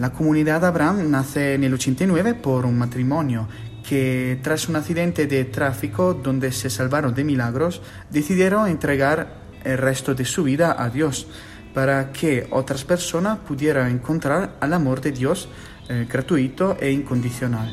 La comunidad Abraham nace en el 89 por un matrimonio que tras un accidente de tráfico donde se salvaron de milagros, decidieron entregar el resto de su vida a Dios para que otras personas pudieran encontrar al amor de Dios eh, gratuito e incondicional.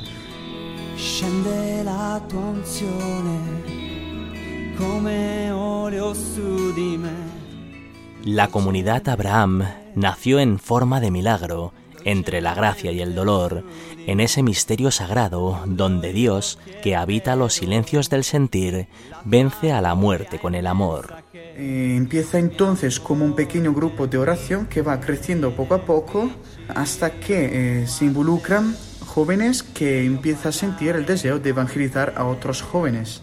La comunidad Abraham nació en forma de milagro entre la gracia y el dolor, en ese misterio sagrado donde Dios, que habita los silencios del sentir, vence a la muerte con el amor. Eh, empieza entonces como un pequeño grupo de oración que va creciendo poco a poco hasta que eh, se involucran jóvenes que empiezan a sentir el deseo de evangelizar a otros jóvenes.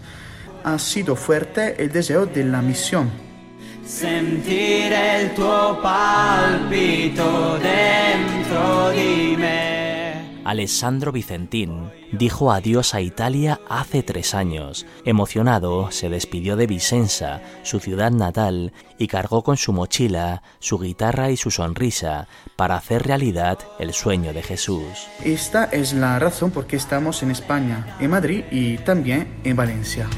Ha sido fuerte el deseo de la misión sentir el tuo palpito dentro di me. Alessandro Vicentín dijo adiós a Italia hace tres años. Emocionado, se despidió de Vicenza, su ciudad natal, y cargó con su mochila, su guitarra y su sonrisa para hacer realidad el sueño de Jesús. Esta es la razón por qué estamos en España, en Madrid y también en Valencia.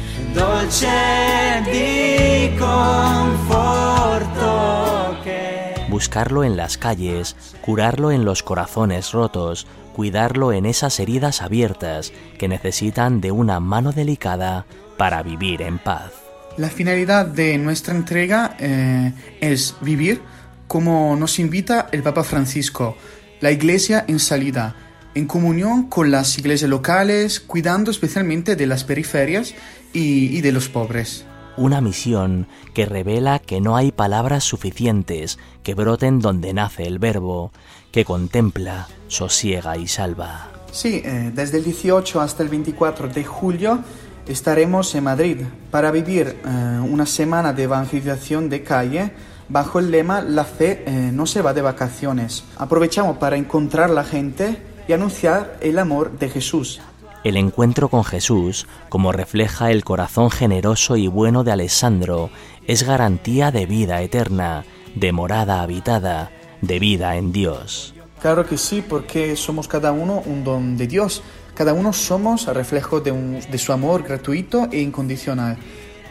Buscarlo en las calles, curarlo en los corazones rotos, cuidarlo en esas heridas abiertas que necesitan de una mano delicada para vivir en paz. La finalidad de nuestra entrega eh, es vivir como nos invita el Papa Francisco, la iglesia en salida, en comunión con las iglesias locales, cuidando especialmente de las periferias y de los pobres una misión que revela que no hay palabras suficientes que broten donde nace el verbo, que contempla, sosiega y salva. Sí, eh, desde el 18 hasta el 24 de julio estaremos en Madrid para vivir eh, una semana de evangelización de calle bajo el lema La fe eh, no se va de vacaciones. Aprovechamos para encontrar la gente y anunciar el amor de Jesús. El encuentro con Jesús, como refleja el corazón generoso y bueno de Alessandro, es garantía de vida eterna, de morada habitada, de vida en Dios. Claro que sí, porque somos cada uno un don de Dios. Cada uno somos reflejo de, de su amor gratuito e incondicional.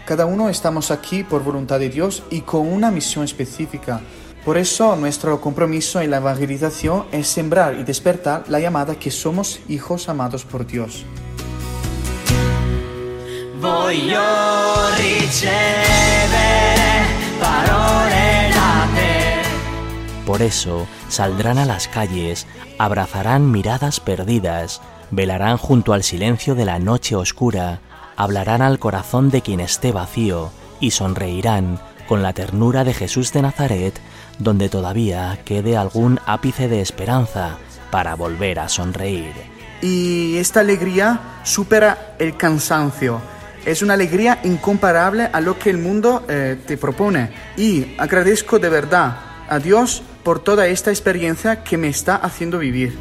Cada uno estamos aquí por voluntad de Dios y con una misión específica. Por eso nuestro compromiso en la evangelización es sembrar y despertar la llamada que somos hijos amados por Dios. Por eso saldrán a las calles, abrazarán miradas perdidas, velarán junto al silencio de la noche oscura, hablarán al corazón de quien esté vacío y sonreirán con la ternura de Jesús de Nazaret donde todavía quede algún ápice de esperanza para volver a sonreír. Y esta alegría supera el cansancio. Es una alegría incomparable a lo que el mundo eh, te propone. Y agradezco de verdad a Dios por toda esta experiencia que me está haciendo vivir.